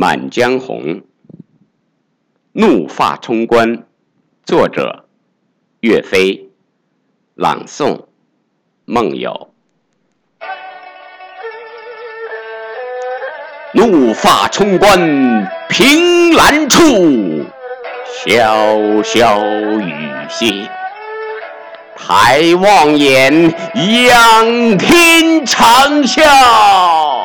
满江红》怒发冲冠，作者岳飞，朗诵梦游。怒发冲冠，凭栏处，潇潇雨歇。抬望眼，仰天长啸，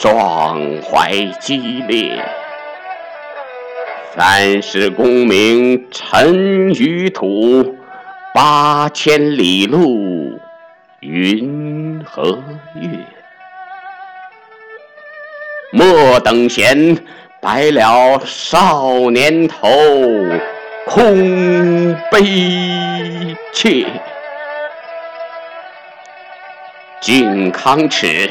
壮怀激烈。三十功名尘与土，八千里路云和月。莫等闲，白了少年头。空悲切，靖康耻，